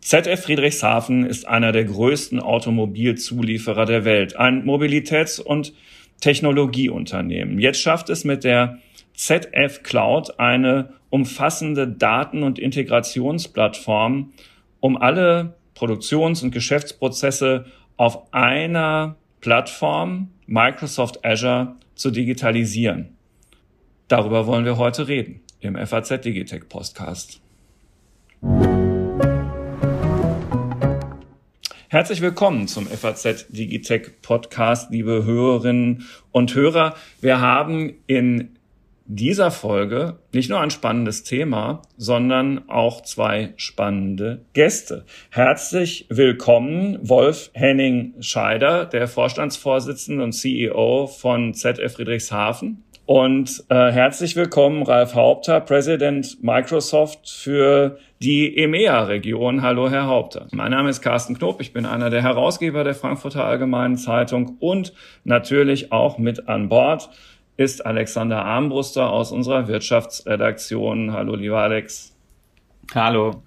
ZF Friedrichshafen ist einer der größten Automobilzulieferer der Welt, ein Mobilitäts- und Technologieunternehmen. Jetzt schafft es mit der ZF Cloud eine umfassende Daten- und Integrationsplattform, um alle Produktions- und Geschäftsprozesse auf einer Plattform Microsoft Azure zu digitalisieren. Darüber wollen wir heute reden im FAZ Digitech Podcast. Herzlich willkommen zum FAZ Digitech Podcast, liebe Hörerinnen und Hörer. Wir haben in dieser Folge nicht nur ein spannendes Thema, sondern auch zwei spannende Gäste. Herzlich willkommen Wolf Henning Scheider, der Vorstandsvorsitzende und CEO von ZF Friedrichshafen. Und äh, herzlich willkommen Ralf Haupter, Präsident Microsoft für die EMEA-Region. Hallo, Herr Haupter. Mein Name ist Carsten Knob. Ich bin einer der Herausgeber der Frankfurter Allgemeinen Zeitung und natürlich auch mit an Bord ist Alexander Armbruster aus unserer Wirtschaftsredaktion. Hallo, lieber Alex. Hallo.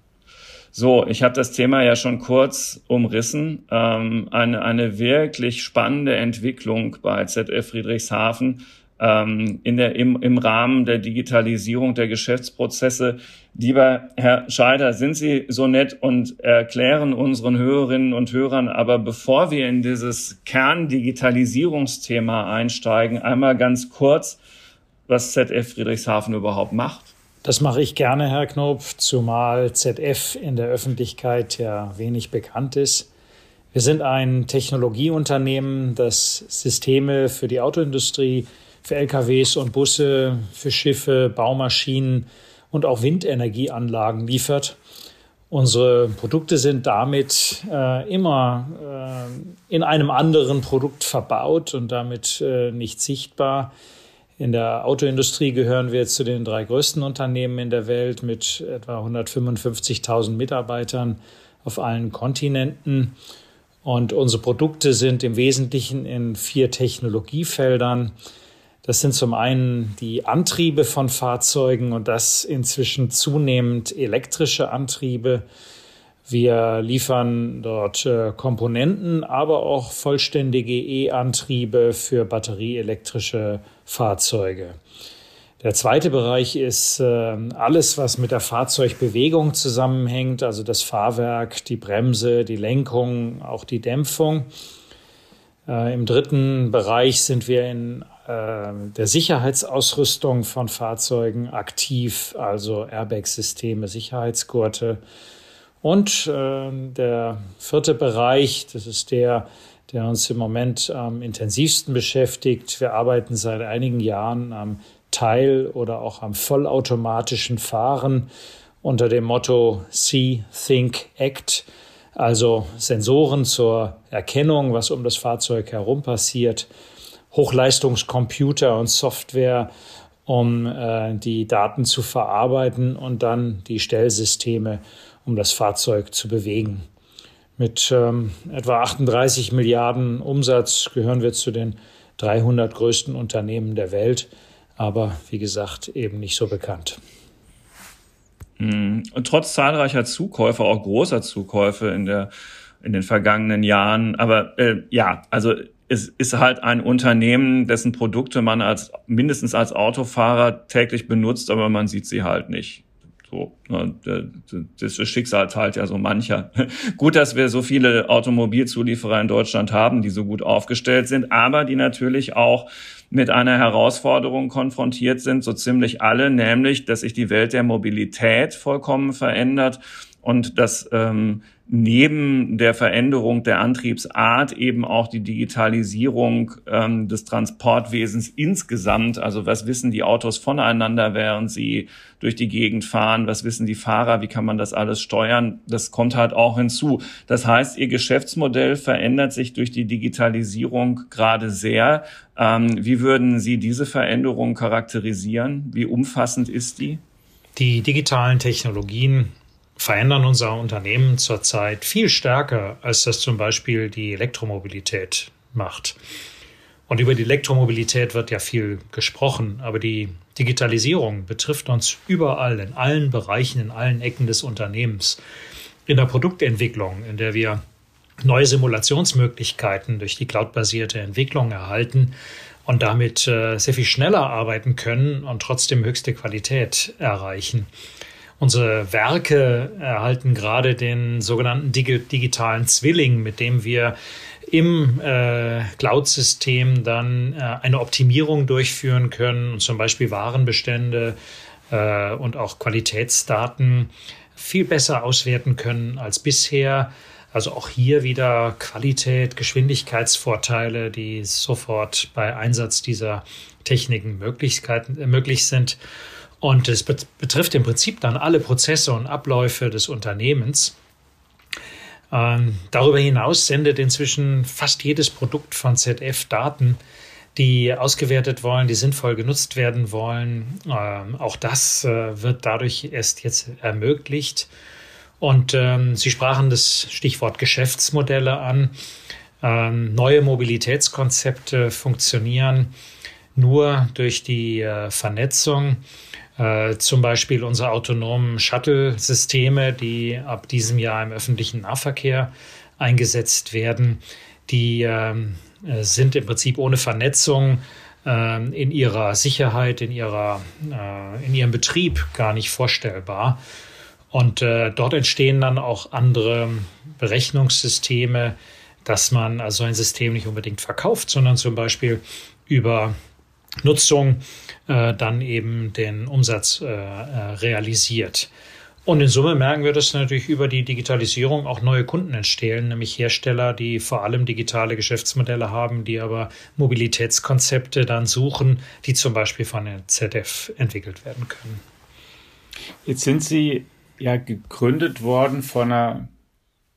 So, ich habe das Thema ja schon kurz umrissen. Ähm, eine, eine wirklich spannende Entwicklung bei ZF Friedrichshafen ähm, in der, im, im Rahmen der Digitalisierung der Geschäftsprozesse. Lieber Herr Scheider, sind Sie so nett und erklären unseren Hörerinnen und Hörern, aber bevor wir in dieses Kerndigitalisierungsthema einsteigen, einmal ganz kurz, was ZF Friedrichshafen überhaupt macht. Das mache ich gerne, Herr Knopf, zumal ZF in der Öffentlichkeit ja wenig bekannt ist. Wir sind ein Technologieunternehmen, das Systeme für die Autoindustrie für LKWs und Busse, für Schiffe, Baumaschinen und auch Windenergieanlagen liefert. Unsere Produkte sind damit äh, immer äh, in einem anderen Produkt verbaut und damit äh, nicht sichtbar. In der Autoindustrie gehören wir zu den drei größten Unternehmen in der Welt mit etwa 155.000 Mitarbeitern auf allen Kontinenten. Und unsere Produkte sind im Wesentlichen in vier Technologiefeldern das sind zum einen die Antriebe von Fahrzeugen und das inzwischen zunehmend elektrische Antriebe. Wir liefern dort äh, Komponenten, aber auch vollständige E-Antriebe für batterieelektrische Fahrzeuge. Der zweite Bereich ist äh, alles, was mit der Fahrzeugbewegung zusammenhängt, also das Fahrwerk, die Bremse, die Lenkung, auch die Dämpfung. Äh, Im dritten Bereich sind wir in ähm, der Sicherheitsausrüstung von Fahrzeugen aktiv, also Airbag-Systeme, Sicherheitsgurte. Und äh, der vierte Bereich, das ist der, der uns im Moment am intensivsten beschäftigt. Wir arbeiten seit einigen Jahren am Teil- oder auch am vollautomatischen Fahren unter dem Motto See, Think, Act, also Sensoren zur Erkennung, was um das Fahrzeug herum passiert, Hochleistungscomputer und Software, um äh, die Daten zu verarbeiten und dann die Stellsysteme, um das Fahrzeug zu bewegen. Mit ähm, etwa 38 Milliarden Umsatz gehören wir zu den 300 größten Unternehmen der Welt, aber wie gesagt eben nicht so bekannt. Hm. Und trotz zahlreicher Zukäufe, auch großer Zukäufe in der in den vergangenen Jahren, aber äh, ja, also es ist halt ein Unternehmen, dessen Produkte man als mindestens als Autofahrer täglich benutzt, aber man sieht sie halt nicht. So, ne, das Schicksal teilt ja so mancher. Gut, dass wir so viele Automobilzulieferer in Deutschland haben, die so gut aufgestellt sind, aber die natürlich auch mit einer Herausforderung konfrontiert sind, so ziemlich alle, nämlich, dass sich die Welt der Mobilität vollkommen verändert und dass ähm, neben der Veränderung der Antriebsart eben auch die Digitalisierung ähm, des Transportwesens insgesamt, also was wissen die Autos voneinander, während sie durch die Gegend fahren, was wissen die Fahrer, wie kann man das alles steuern, das kommt halt auch hinzu. Das heißt, ihr Geschäftsmodell verändert sich durch die Digitalisierung gerade sehr. Ähm, wie würden Sie diese Veränderung charakterisieren? Wie umfassend ist die? Die digitalen Technologien verändern unser Unternehmen zurzeit viel stärker, als das zum Beispiel die Elektromobilität macht. Und über die Elektromobilität wird ja viel gesprochen, aber die Digitalisierung betrifft uns überall, in allen Bereichen, in allen Ecken des Unternehmens. In der Produktentwicklung, in der wir neue Simulationsmöglichkeiten durch die cloudbasierte Entwicklung erhalten und damit äh, sehr viel schneller arbeiten können und trotzdem höchste Qualität erreichen. Unsere Werke erhalten gerade den sogenannten digitalen Zwilling, mit dem wir im äh, Cloud-System dann äh, eine Optimierung durchführen können und zum Beispiel Warenbestände äh, und auch Qualitätsdaten viel besser auswerten können als bisher. Also auch hier wieder Qualität, Geschwindigkeitsvorteile, die sofort bei Einsatz dieser Techniken Möglichkeiten, äh, möglich sind. Und es betrifft im Prinzip dann alle Prozesse und Abläufe des Unternehmens. Ähm, darüber hinaus sendet inzwischen fast jedes Produkt von ZF Daten, die ausgewertet wollen, die sinnvoll genutzt werden wollen. Ähm, auch das äh, wird dadurch erst jetzt ermöglicht. Und ähm, Sie sprachen das Stichwort Geschäftsmodelle an. Ähm, neue Mobilitätskonzepte funktionieren nur durch die äh, Vernetzung äh, zum Beispiel unsere autonomen Shuttle-Systeme, die ab diesem Jahr im öffentlichen Nahverkehr eingesetzt werden, die ähm, äh, sind im Prinzip ohne Vernetzung äh, in ihrer Sicherheit, in, ihrer, äh, in ihrem Betrieb gar nicht vorstellbar. Und äh, dort entstehen dann auch andere Berechnungssysteme, dass man also ein System nicht unbedingt verkauft, sondern zum Beispiel über Nutzung äh, dann eben den Umsatz äh, äh, realisiert. Und in Summe merken wir, dass natürlich über die Digitalisierung auch neue Kunden entstehen, nämlich Hersteller, die vor allem digitale Geschäftsmodelle haben, die aber Mobilitätskonzepte dann suchen, die zum Beispiel von der ZF entwickelt werden können. Jetzt sind Sie ja gegründet worden vor einer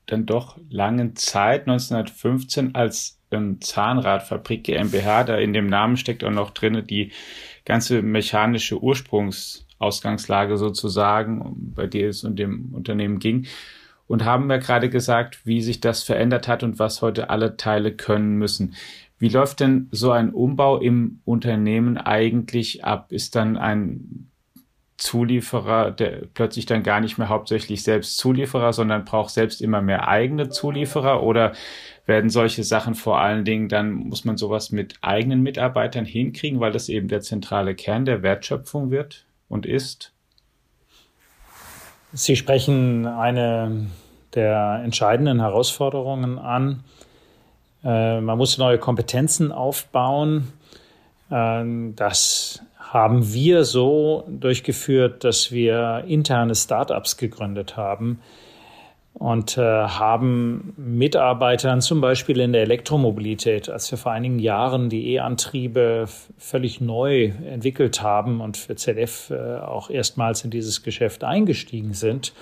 dann doch langen Zeit, 1915, als ähm, Zahnradfabrik GmbH. Da in dem Namen steckt auch noch drin die ganze mechanische Ursprungsausgangslage sozusagen, bei der es um dem Unternehmen ging. Und haben wir gerade gesagt, wie sich das verändert hat und was heute alle Teile können müssen. Wie läuft denn so ein Umbau im Unternehmen eigentlich ab? Ist dann ein Zulieferer, der plötzlich dann gar nicht mehr hauptsächlich selbst Zulieferer, sondern braucht selbst immer mehr eigene Zulieferer oder werden solche Sachen vor allen Dingen, dann muss man sowas mit eigenen Mitarbeitern hinkriegen, weil das eben der zentrale Kern der Wertschöpfung wird und ist? Sie sprechen eine der entscheidenden Herausforderungen an. Äh, man muss neue Kompetenzen aufbauen. Äh, das haben wir so durchgeführt, dass wir interne Startups gegründet haben, und äh, haben Mitarbeitern zum Beispiel in der Elektromobilität, als wir vor einigen Jahren die E-Antriebe völlig neu entwickelt haben und für ZF äh, auch erstmals in dieses Geschäft eingestiegen sind,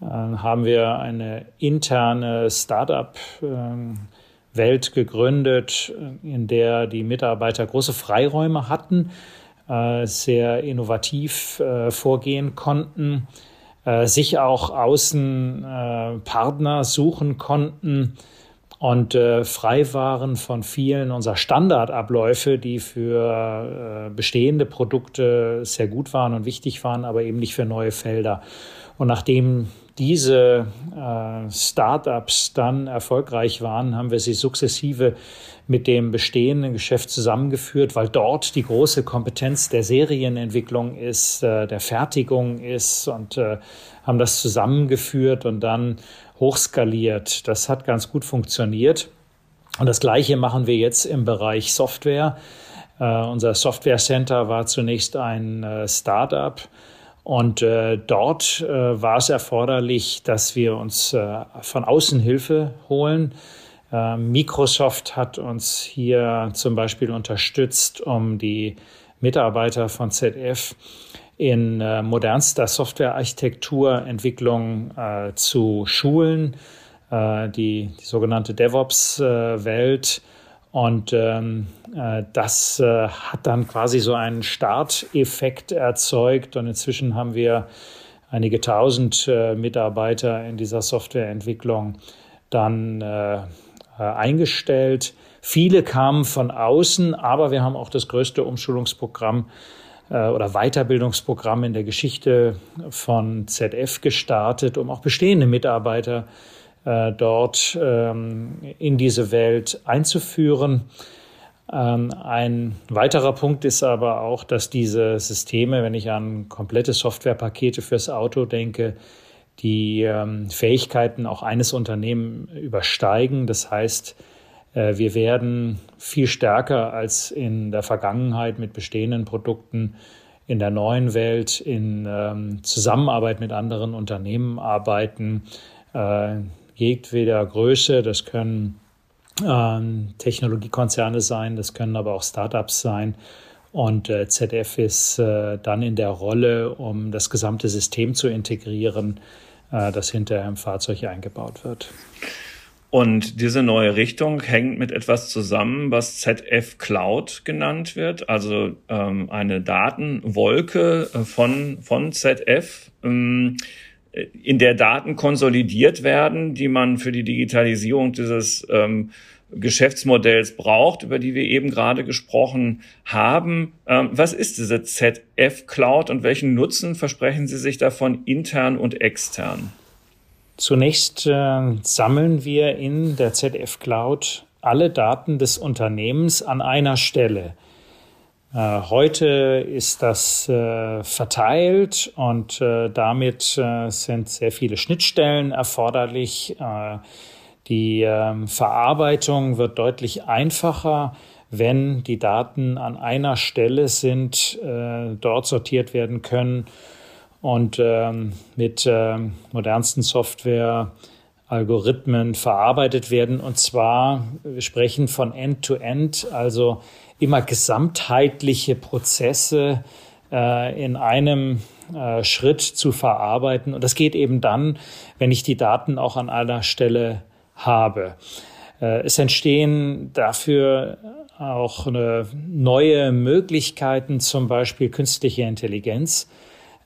äh, haben wir eine interne Start-up-Welt ähm, gegründet, in der die Mitarbeiter große Freiräume hatten, äh, sehr innovativ äh, vorgehen konnten äh, sich auch außen äh, suchen konnten und äh, frei waren von vielen unserer Standardabläufe, die für äh, bestehende Produkte sehr gut waren und wichtig waren, aber eben nicht für neue Felder. Und nachdem diese äh, Startups dann erfolgreich waren, haben wir sie sukzessive mit dem bestehenden Geschäft zusammengeführt, weil dort die große Kompetenz der Serienentwicklung ist, äh, der Fertigung ist und äh, haben das zusammengeführt und dann hochskaliert. Das hat ganz gut funktioniert. Und das Gleiche machen wir jetzt im Bereich Software. Äh, unser Software Center war zunächst ein Startup. Und äh, dort äh, war es erforderlich, dass wir uns äh, von außen Hilfe holen. Äh, Microsoft hat uns hier zum Beispiel unterstützt, um die Mitarbeiter von ZF in äh, modernster Softwarearchitekturentwicklung äh, zu schulen, äh, die, die sogenannte DevOps-Welt. Und ähm, äh, das äh, hat dann quasi so einen Starteffekt erzeugt. Und inzwischen haben wir einige tausend äh, Mitarbeiter in dieser Softwareentwicklung dann äh, eingestellt. Viele kamen von außen, aber wir haben auch das größte Umschulungsprogramm äh, oder Weiterbildungsprogramm in der Geschichte von ZF gestartet, um auch bestehende Mitarbeiter äh, dort ähm, in diese Welt einzuführen. Ähm, ein weiterer Punkt ist aber auch, dass diese Systeme, wenn ich an komplette Softwarepakete fürs Auto denke, die ähm, Fähigkeiten auch eines Unternehmens übersteigen. Das heißt, äh, wir werden viel stärker als in der Vergangenheit mit bestehenden Produkten in der neuen Welt in ähm, Zusammenarbeit mit anderen Unternehmen arbeiten, äh, jedweder Größe. Das können ähm, Technologiekonzerne sein, das können aber auch Startups sein. Und äh, ZF ist äh, dann in der Rolle, um das gesamte System zu integrieren, äh, das hinterher im Fahrzeug eingebaut wird. Und diese neue Richtung hängt mit etwas zusammen, was ZF Cloud genannt wird, also ähm, eine Datenwolke äh, von, von ZF, ähm, in der Daten konsolidiert werden, die man für die Digitalisierung dieses ähm, Geschäftsmodells braucht, über die wir eben gerade gesprochen haben. Ähm, was ist diese ZF Cloud und welchen Nutzen versprechen Sie sich davon intern und extern? Zunächst äh, sammeln wir in der ZF Cloud alle Daten des Unternehmens an einer Stelle. Äh, heute ist das äh, verteilt und äh, damit äh, sind sehr viele Schnittstellen erforderlich. Äh, die ähm, Verarbeitung wird deutlich einfacher, wenn die Daten an einer Stelle sind, dort sortiert werden können und ähm, mit ähm, modernsten Software Algorithmen verarbeitet werden. Und zwar, wir sprechen von End-to-End, -End, also immer gesamtheitliche Prozesse äh, in einem äh, Schritt zu verarbeiten. Und das geht eben dann, wenn ich die Daten auch an einer Stelle habe. Äh, es entstehen dafür auch neue Möglichkeiten, zum Beispiel künstliche Intelligenz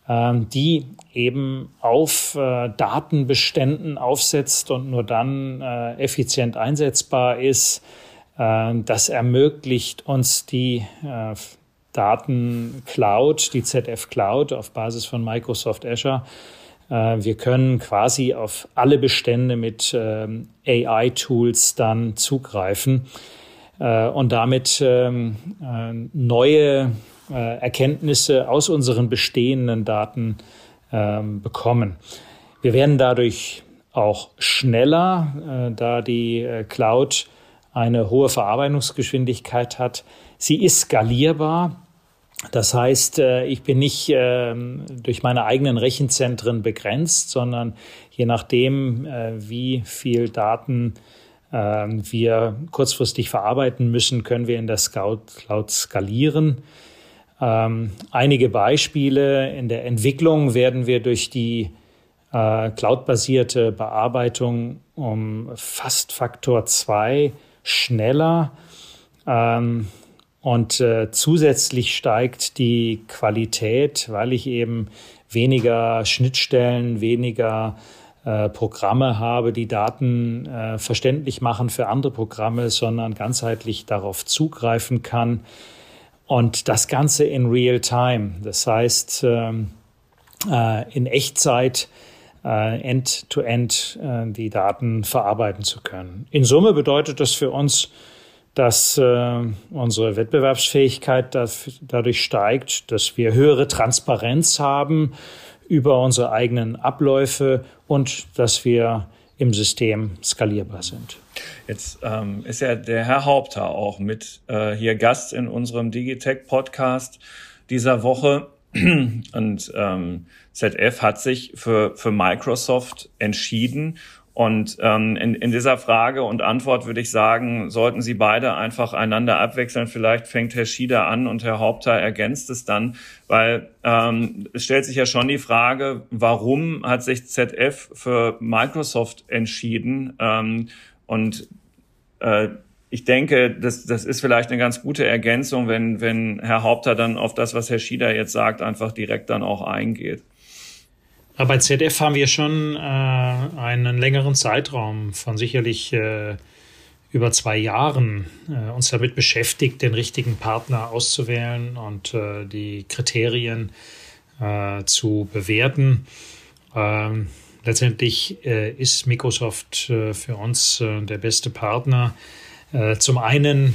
ähm, die eben auf äh, Datenbeständen aufsetzt und nur dann äh, effizient einsetzbar ist. Äh, das ermöglicht uns die Daten Cloud, die ZF Cloud auf Basis von Microsoft Azure. Wir können quasi auf alle Bestände mit ähm, AI-Tools dann zugreifen und damit ähm, neue äh, Erkenntnisse aus unseren bestehenden Daten ähm, bekommen. Wir werden dadurch auch schneller, äh, da die äh, Cloud eine hohe Verarbeitungsgeschwindigkeit hat. Sie ist skalierbar. Das heißt, äh, ich bin nicht ähm, durch meine eigenen Rechenzentren begrenzt, sondern je nachdem, äh, wie viel Daten ähm, wir kurzfristig verarbeiten müssen, können wir in der Scout Cloud skalieren. Ähm, einige Beispiele in der Entwicklung werden wir durch die äh, cloudbasierte Bearbeitung um fast Faktor 2 schneller und äh, zusätzlich steigt die Qualität, weil ich eben weniger Schnittstellen, weniger äh, Programme habe, die Daten äh, verständlich machen für andere Programme, sondern ganzheitlich darauf zugreifen kann. Und das Ganze in Real Time. Das heißt, ähm, äh, in Echtzeit äh, end-to-end -end, äh, die Daten verarbeiten zu können. In Summe bedeutet das für uns, dass äh, unsere Wettbewerbsfähigkeit dadurch steigt, dass wir höhere Transparenz haben über unsere eigenen Abläufe und dass wir im System skalierbar sind. Jetzt ähm, ist ja der Herr Haupter auch mit äh, hier Gast in unserem Digitech Podcast dieser Woche. Und ähm, ZF hat sich für, für Microsoft entschieden und ähm, in, in dieser Frage und Antwort würde ich sagen, sollten Sie beide einfach einander abwechseln. Vielleicht fängt Herr Schieder an und Herr Haupter ergänzt es dann, weil ähm, es stellt sich ja schon die Frage, warum hat sich ZF für Microsoft entschieden? Ähm, und äh, ich denke, das, das ist vielleicht eine ganz gute Ergänzung, wenn, wenn Herr Haupter dann auf das, was Herr Schieder jetzt sagt, einfach direkt dann auch eingeht. Aber bei ZF haben wir schon äh, einen längeren Zeitraum von sicherlich äh, über zwei Jahren äh, uns damit beschäftigt, den richtigen Partner auszuwählen und äh, die Kriterien äh, zu bewerten. Ähm, letztendlich äh, ist Microsoft für uns der beste Partner. zum einen,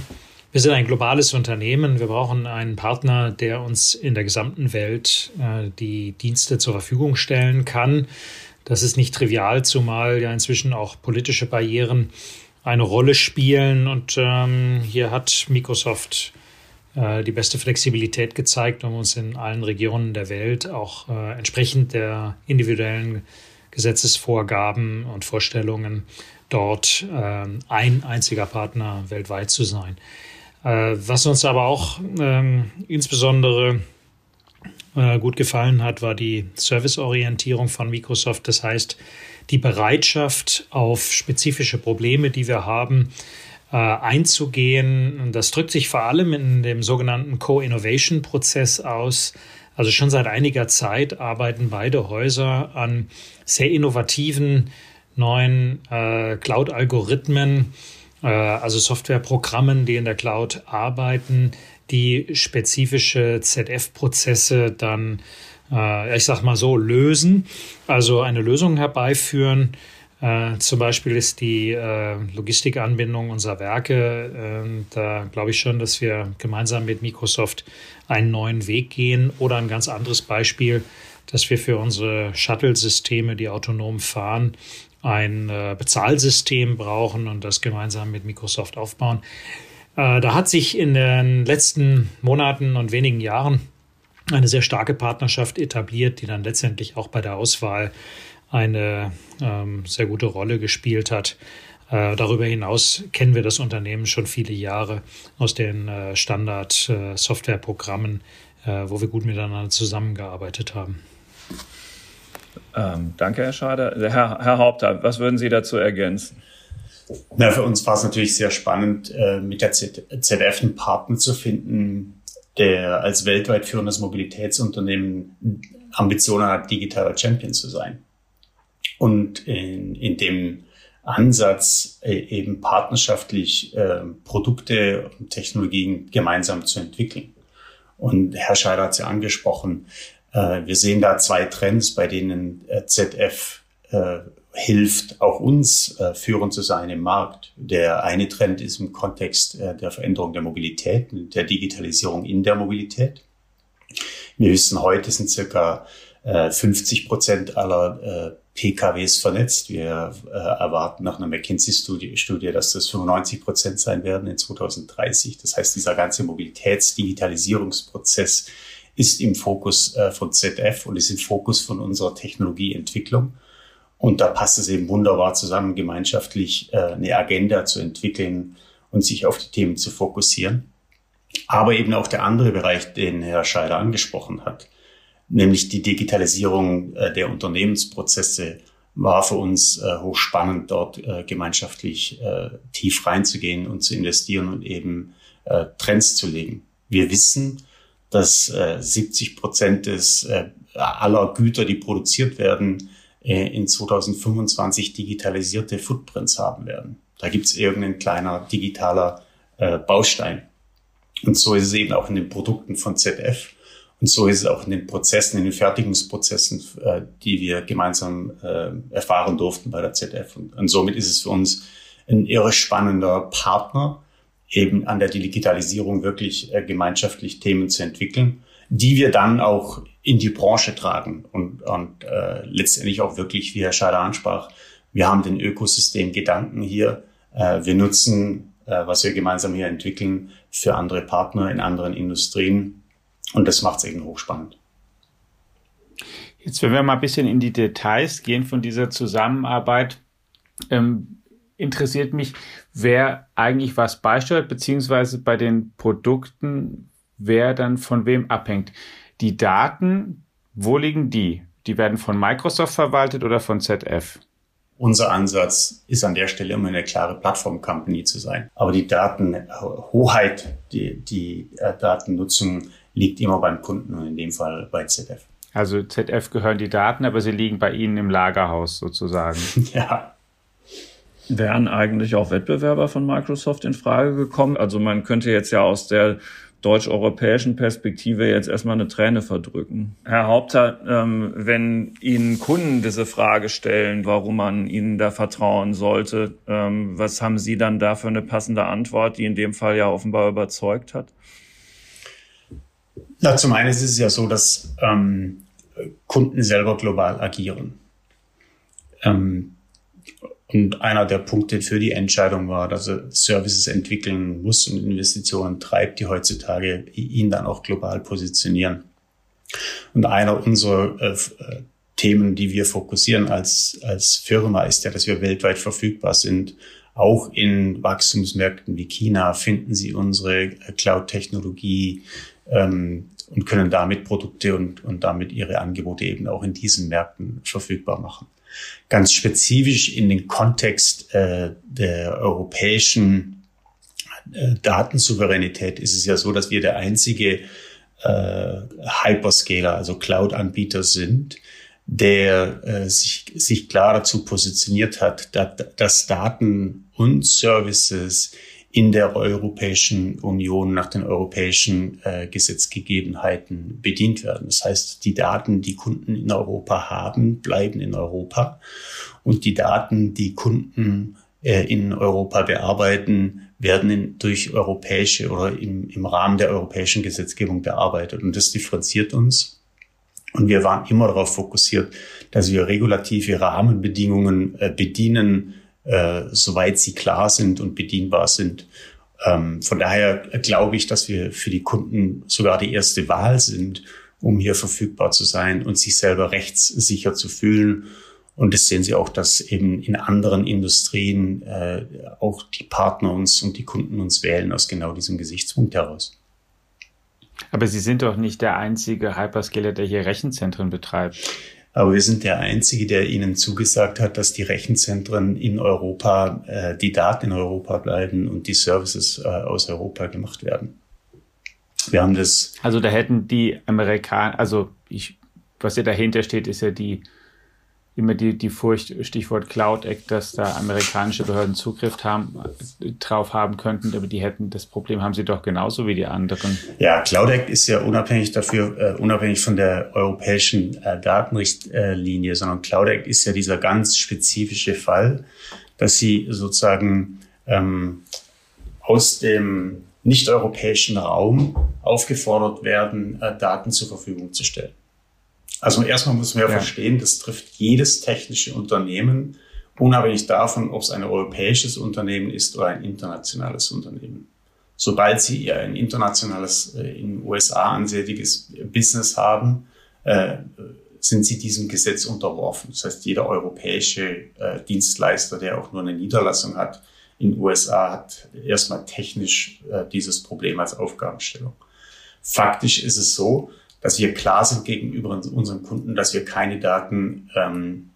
wir sind ein globales Unternehmen. Wir brauchen einen Partner, der uns in der gesamten Welt die Dienste zur Verfügung stellen kann. Das ist nicht trivial, zumal ja inzwischen auch politische Barrieren eine Rolle spielen. Und ähm, hier hat Microsoft äh, die beste Flexibilität gezeigt, um uns in allen Regionen der Welt auch äh, entsprechend der individuellen Gesetzesvorgaben und Vorstellungen dort äh, ein einziger Partner weltweit zu sein. Äh, was uns aber auch ähm, insbesondere äh, gut gefallen hat, war die Serviceorientierung von Microsoft. Das heißt, die Bereitschaft, auf spezifische Probleme, die wir haben, äh, einzugehen. Das drückt sich vor allem in dem sogenannten Co-Innovation-Prozess aus. Also schon seit einiger Zeit arbeiten beide Häuser an sehr innovativen neuen äh, Cloud-Algorithmen, also Softwareprogrammen, die in der Cloud arbeiten, die spezifische ZF-Prozesse dann äh, ich sag mal so, lösen, also eine Lösung herbeiführen. Äh, zum Beispiel ist die äh, Logistikanbindung unserer Werke, äh, da glaube ich schon, dass wir gemeinsam mit Microsoft einen neuen Weg gehen. Oder ein ganz anderes Beispiel, dass wir für unsere Shuttle-Systeme, die autonom fahren, ein äh, Bezahlsystem brauchen und das gemeinsam mit Microsoft aufbauen. Äh, da hat sich in den letzten Monaten und wenigen Jahren eine sehr starke Partnerschaft etabliert, die dann letztendlich auch bei der Auswahl eine ähm, sehr gute Rolle gespielt hat. Äh, darüber hinaus kennen wir das Unternehmen schon viele Jahre aus den äh, Standard-Softwareprogrammen, äh, wo wir gut miteinander zusammengearbeitet haben. Ähm, danke, Herr Schade. Herr, Herr Haupter, was würden Sie dazu ergänzen? Na, für uns war es natürlich sehr spannend, äh, mit der ZF einen Partner zu finden, der als weltweit führendes Mobilitätsunternehmen Ambitionen hat, digitaler Champion zu sein. Und in, in dem Ansatz, äh, eben partnerschaftlich äh, Produkte und Technologien gemeinsam zu entwickeln. Und Herr Scheider hat es ja angesprochen, wir sehen da zwei Trends, bei denen äh, ZF äh, hilft, auch uns äh, führend zu sein im Markt. Der eine Trend ist im Kontext äh, der Veränderung der Mobilität, der Digitalisierung in der Mobilität. Wir wissen, heute sind circa äh, 50 Prozent aller äh, PKWs vernetzt. Wir äh, erwarten nach einer McKinsey-Studie, Studie, dass das 95 Prozent sein werden in 2030. Das heißt, dieser ganze Mobilitätsdigitalisierungsprozess ist im Fokus äh, von ZF und ist im Fokus von unserer Technologieentwicklung. Und da passt es eben wunderbar zusammen, gemeinschaftlich äh, eine Agenda zu entwickeln und sich auf die Themen zu fokussieren. Aber eben auch der andere Bereich, den Herr Scheider angesprochen hat, nämlich die Digitalisierung äh, der Unternehmensprozesse, war für uns äh, hochspannend, dort äh, gemeinschaftlich äh, tief reinzugehen und zu investieren und eben äh, Trends zu legen. Wir wissen, dass äh, 70 Prozent des äh, aller Güter, die produziert werden, äh, in 2025 digitalisierte Footprints haben werden. Da gibt's irgendein kleiner digitaler äh, Baustein. Und so ist es eben auch in den Produkten von ZF. Und so ist es auch in den Prozessen, in den Fertigungsprozessen, äh, die wir gemeinsam äh, erfahren durften bei der ZF. Und, und somit ist es für uns ein irre spannender Partner, eben an der Digitalisierung wirklich äh, gemeinschaftlich Themen zu entwickeln, die wir dann auch in die Branche tragen und, und äh, letztendlich auch wirklich, wie Herr Scheider ansprach, wir haben den Ökosystem-Gedanken hier. Äh, wir nutzen, äh, was wir gemeinsam hier entwickeln, für andere Partner in anderen Industrien. Und das macht es eben hochspannend. Jetzt, wenn wir mal ein bisschen in die Details gehen von dieser Zusammenarbeit, ähm, interessiert mich, wer eigentlich was beisteuert, beziehungsweise bei den Produkten, wer dann von wem abhängt. Die Daten, wo liegen die? Die werden von Microsoft verwaltet oder von ZF? Unser Ansatz ist an der Stelle immer eine klare Plattform-Company zu sein. Aber die Datenhoheit, die, die äh, Datennutzung liegt immer beim Kunden und in dem Fall bei ZF. Also ZF gehören die Daten, aber sie liegen bei Ihnen im Lagerhaus sozusagen. ja. Wären eigentlich auch Wettbewerber von Microsoft in Frage gekommen? Also man könnte jetzt ja aus der deutsch-europäischen Perspektive jetzt erstmal eine Träne verdrücken. Herr Haupter, ähm, wenn Ihnen Kunden diese Frage stellen, warum man Ihnen da vertrauen sollte, ähm, was haben Sie dann da für eine passende Antwort, die in dem Fall ja offenbar überzeugt hat? Na, zum einen ist es ja so, dass ähm, Kunden selber global agieren. Und einer der Punkte für die Entscheidung war, dass er Services entwickeln muss und Investitionen treibt, die heutzutage ihn dann auch global positionieren. Und einer unserer äh, äh, Themen, die wir fokussieren als, als Firma, ist ja, dass wir weltweit verfügbar sind. Auch in Wachstumsmärkten wie China finden Sie unsere Cloud-Technologie ähm, und können damit Produkte und, und damit Ihre Angebote eben auch in diesen Märkten verfügbar machen ganz spezifisch in den Kontext äh, der europäischen äh, Datensouveränität ist es ja so, dass wir der einzige äh, Hyperscaler, also Cloud-Anbieter sind, der äh, sich, sich klar dazu positioniert hat, dass, dass Daten und Services in der Europäischen Union nach den europäischen äh, Gesetzgegebenheiten bedient werden. Das heißt, die Daten, die Kunden in Europa haben, bleiben in Europa und die Daten, die Kunden äh, in Europa bearbeiten, werden in, durch europäische oder im, im Rahmen der europäischen Gesetzgebung bearbeitet. Und das differenziert uns. Und wir waren immer darauf fokussiert, dass wir regulative Rahmenbedingungen äh, bedienen, äh, soweit sie klar sind und bedienbar sind. Ähm, von daher glaube ich, dass wir für die Kunden sogar die erste Wahl sind, um hier verfügbar zu sein und sich selber rechtssicher zu fühlen. Und das sehen Sie auch, dass eben in anderen Industrien äh, auch die Partner uns und die Kunden uns wählen aus genau diesem Gesichtspunkt heraus. Aber Sie sind doch nicht der einzige Hyperscaler, der hier Rechenzentren betreibt. Aber wir sind der Einzige, der Ihnen zugesagt hat, dass die Rechenzentren in Europa, äh, die Daten in Europa bleiben und die Services äh, aus Europa gemacht werden. Wir haben das. Also da hätten die Amerikaner, also ich, was ja dahinter steht, ist ja die immer die, die Furcht, Stichwort Cloud Act, dass da amerikanische Behörden Zugriff haben, drauf haben könnten, aber die hätten, das Problem haben sie doch genauso wie die anderen. Ja, Cloud Act ist ja unabhängig dafür, äh, unabhängig von der europäischen äh, Datenrichtlinie, sondern Cloud Act ist ja dieser ganz spezifische Fall, dass sie sozusagen ähm, aus dem nicht-europäischen Raum aufgefordert werden, äh, Daten zur Verfügung zu stellen. Also erstmal müssen wir ja. verstehen, das trifft jedes technische Unternehmen, unabhängig davon, ob es ein europäisches Unternehmen ist oder ein internationales Unternehmen. Sobald Sie ein internationales, äh, in den USA ansässiges Business haben, äh, sind Sie diesem Gesetz unterworfen. Das heißt, jeder europäische äh, Dienstleister, der auch nur eine Niederlassung hat in den USA, hat erstmal technisch dieses Problem als Aufgabenstellung. Faktisch ist es so, dass wir klar sind gegenüber unseren Kunden, dass wir keine Daten ähm,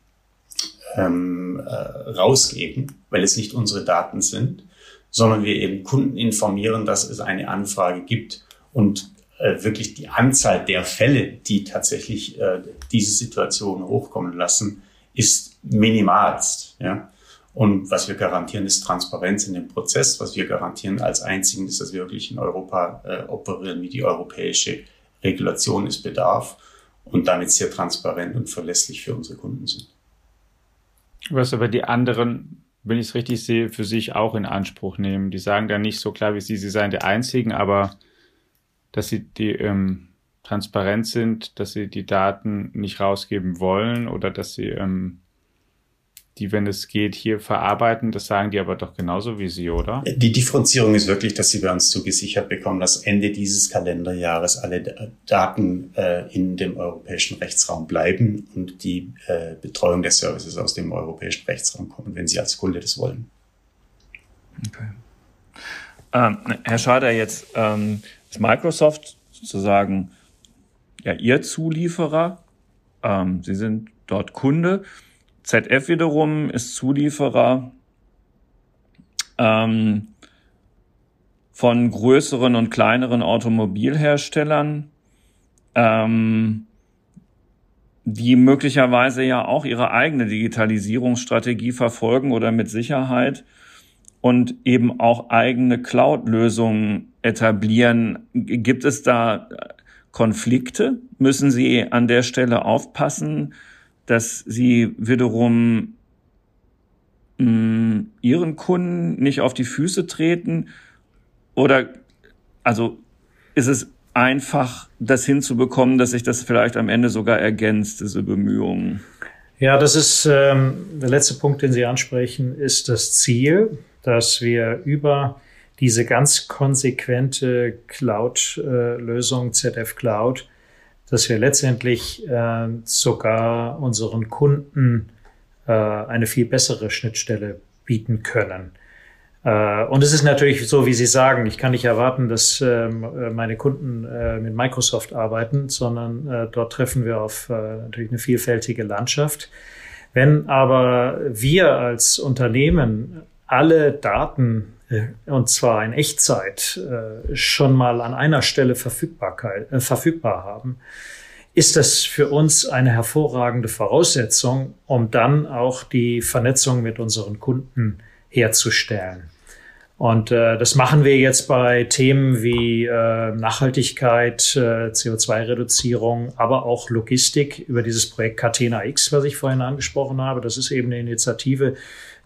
ähm, äh, rausgeben, weil es nicht unsere Daten sind, sondern wir eben Kunden informieren, dass es eine Anfrage gibt und äh, wirklich die Anzahl der Fälle, die tatsächlich äh, diese Situation hochkommen lassen, ist minimalst. Ja? Und was wir garantieren, ist Transparenz in dem Prozess. Was wir garantieren als einzigen ist, dass wir wirklich in Europa äh, operieren wie die europäische Regulation ist Bedarf und damit sehr transparent und verlässlich für unsere Kunden sind. Was aber die anderen, wenn ich es richtig sehe, für sich auch in Anspruch nehmen. Die sagen dann nicht so klar wie Sie, Sie seien die Einzigen, aber dass sie die ähm, transparent sind, dass sie die Daten nicht rausgeben wollen oder dass sie ähm, die, wenn es geht, hier verarbeiten. Das sagen die aber doch genauso wie Sie, oder? Die Differenzierung ist wirklich, dass Sie bei uns zugesichert bekommen, dass Ende dieses Kalenderjahres alle Daten äh, in dem europäischen Rechtsraum bleiben und die äh, Betreuung der Services aus dem europäischen Rechtsraum kommen, wenn Sie als Kunde das wollen. Okay. Ähm, Herr Schader, jetzt ähm, ist Microsoft sozusagen ja Ihr Zulieferer. Ähm, Sie sind dort Kunde. ZF wiederum ist Zulieferer ähm, von größeren und kleineren Automobilherstellern. Ähm, die möglicherweise ja auch ihre eigene Digitalisierungsstrategie verfolgen oder mit Sicherheit und eben auch eigene Cloud-Lösungen etablieren. Gibt es da Konflikte? Müssen Sie an der Stelle aufpassen, dass Sie wiederum mh, mm, Ihren Kunden nicht auf die Füße treten? Oder also ist es einfach, das hinzubekommen, dass sich das vielleicht am Ende sogar ergänzt, diese Bemühungen? Ja, das ist ähm, der letzte Punkt, den Sie ansprechen, ist das Ziel, dass wir über diese ganz konsequente Cloud-Lösung, ZF Cloud, dass wir letztendlich äh, sogar unseren Kunden äh, eine viel bessere Schnittstelle bieten können. Äh, und es ist natürlich so, wie Sie sagen, ich kann nicht erwarten, dass ähm, äh, meine Kunden äh, mit Microsoft arbeiten, sondern äh, dort treffen wir auf natürlich eine vielfältige Landschaft. Wenn aber wir als Unternehmen alle Daten und zwar in Echtzeit äh, schon mal an einer Stelle Verfügbarkeit, äh, verfügbar haben, ist das für uns eine hervorragende Voraussetzung, um dann auch die Vernetzung mit unseren Kunden herzustellen. Und äh, das machen wir jetzt bei Themen wie äh, Nachhaltigkeit, äh, CO2-Reduzierung, aber auch Logistik über dieses Projekt Catena X, was ich vorhin angesprochen habe. Das ist eben eine Initiative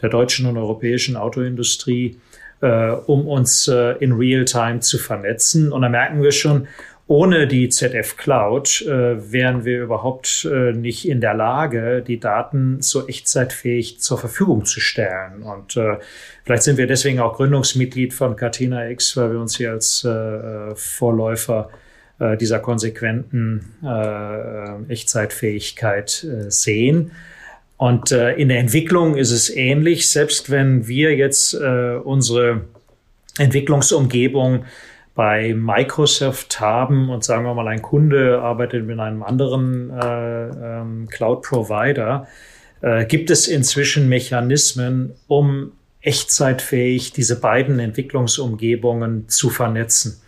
der deutschen und europäischen Autoindustrie, äh, um uns äh, in Real-Time zu vernetzen. Und da merken wir schon, ohne die ZF Cloud äh, wären wir überhaupt äh, nicht in der Lage, die Daten so echtzeitfähig zur Verfügung zu stellen. Und äh, vielleicht sind wir deswegen auch Gründungsmitglied von Catena X, weil wir uns hier als äh, Vorläufer äh, dieser konsequenten äh, Echtzeitfähigkeit äh, sehen. Und äh, in der Entwicklung ist es ähnlich, selbst wenn wir jetzt äh, unsere Entwicklungsumgebung bei Microsoft haben und sagen wir mal, ein Kunde arbeitet mit einem anderen äh, ähm, Cloud-Provider, äh, gibt es inzwischen Mechanismen, um echtzeitfähig diese beiden Entwicklungsumgebungen zu vernetzen.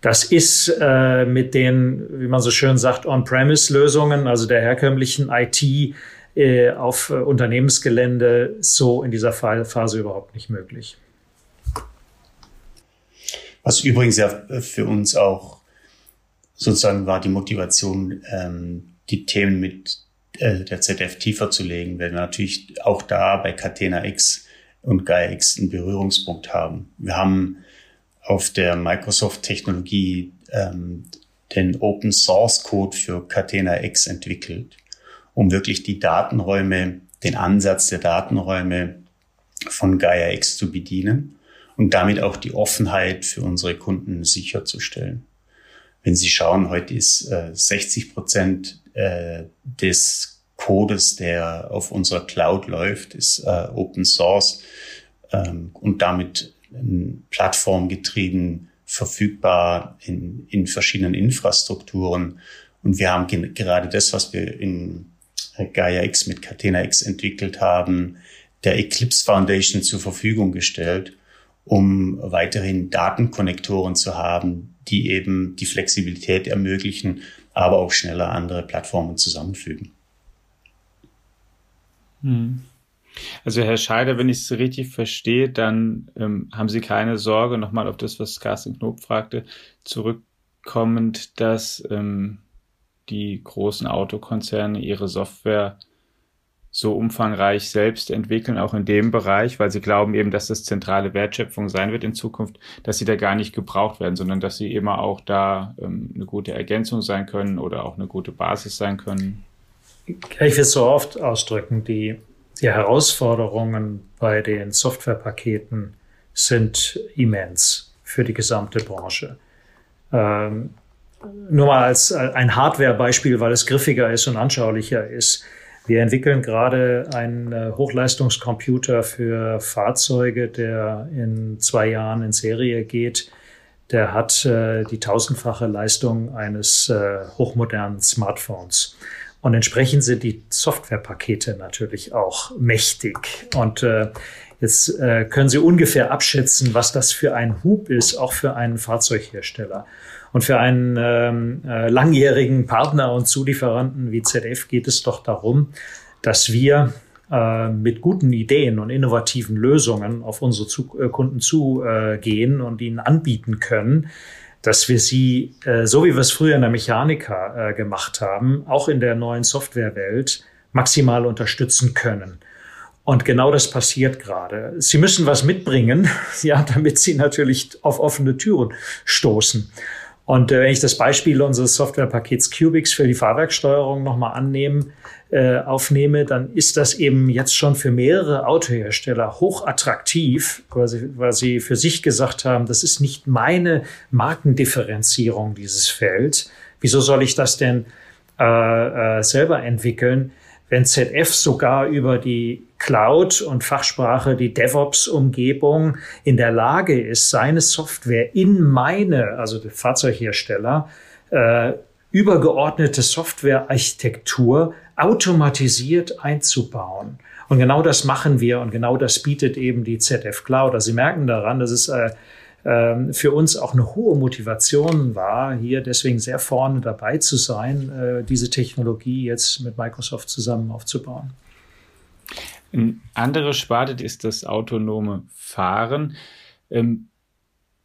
Das ist äh, mit den, wie man so schön sagt, On-Premise-Lösungen, also der herkömmlichen IT, äh, auf äh, Unternehmensgelände so in dieser Phase überhaupt nicht möglich. Was übrigens ja für uns auch sozusagen war die Motivation, ähm, die Themen mit äh, der ZF tiefer zu legen, weil wir natürlich auch da bei Catena X und Gaia X einen Berührungspunkt haben. Wir haben auf der Microsoft-Technologie ähm, den Open Source Code für Catena X entwickelt um wirklich die Datenräume, den Ansatz der Datenräume von Gaia X zu bedienen und damit auch die Offenheit für unsere Kunden sicherzustellen. Wenn Sie schauen, heute ist äh, 60 Prozent äh, des Codes, der auf unserer Cloud läuft, ist äh, Open Source ähm, und damit plattformgetrieben verfügbar in, in verschiedenen Infrastrukturen. Und wir haben gerade das, was wir in Gaia X mit Catena X entwickelt haben, der Eclipse Foundation zur Verfügung gestellt, um weiterhin Datenkonnektoren zu haben, die eben die Flexibilität ermöglichen, aber auch schneller andere Plattformen zusammenfügen. Hm. Also Herr Scheider, wenn ich es richtig verstehe, dann ähm, haben Sie keine Sorge, nochmal auf das, was Carsten Knob fragte, zurückkommend, dass ähm, die großen Autokonzerne ihre Software so umfangreich selbst entwickeln, auch in dem Bereich, weil sie glauben eben, dass das zentrale Wertschöpfung sein wird in Zukunft, dass sie da gar nicht gebraucht werden, sondern dass sie immer auch da ähm, eine gute Ergänzung sein können oder auch eine gute Basis sein können. Ich will es so oft ausdrücken, die, die Herausforderungen bei den Softwarepaketen sind immens für die gesamte Branche. Ähm, nur mal als äh, ein Hardware-Beispiel, weil es griffiger ist und anschaulicher ist. Wir entwickeln gerade einen äh, Hochleistungscomputer für Fahrzeuge, der in zwei Jahren in Serie geht. Der hat äh, die tausendfache Leistung eines äh, hochmodernen Smartphones. Und entsprechend sind die Softwarepakete natürlich auch mächtig. Und äh, Jetzt äh, können Sie ungefähr abschätzen, was das für ein Hub ist, auch für einen Fahrzeughersteller. Und für einen ähm, äh, langjährigen Partner und Zulieferanten wie ZF geht es doch darum, dass wir äh, mit guten Ideen und innovativen Lösungen auf unsere zu äh, Kunden zugehen und ihnen anbieten können, dass wir sie, äh, so wie wir es früher in der Mechanika äh, gemacht haben, auch in der neuen Softwarewelt maximal unterstützen können. Und genau das passiert gerade. Sie müssen was mitbringen, ja, damit Sie natürlich auf offene Türen stoßen. Und äh, wenn ich das Beispiel unseres Softwarepakets Cubix für die Fahrwerksteuerung nochmal annehmen, äh, aufnehme, dann ist das eben jetzt schon für mehrere Autohersteller hochattraktiv, weil sie, weil sie für sich gesagt haben, das ist nicht meine Markendifferenzierung, dieses Feld. Wieso soll ich das denn äh, äh, selber entwickeln? wenn ZF sogar über die Cloud und Fachsprache die DevOps-Umgebung in der Lage ist, seine Software in meine, also der Fahrzeughersteller, äh, übergeordnete Softwarearchitektur automatisiert einzubauen. Und genau das machen wir und genau das bietet eben die ZF Cloud. Also Sie merken daran, dass es äh, ähm, für uns auch eine hohe Motivation war, hier deswegen sehr vorne dabei zu sein, äh, diese Technologie jetzt mit Microsoft zusammen aufzubauen. Eine andere Sparte ist das autonome Fahren. Ähm,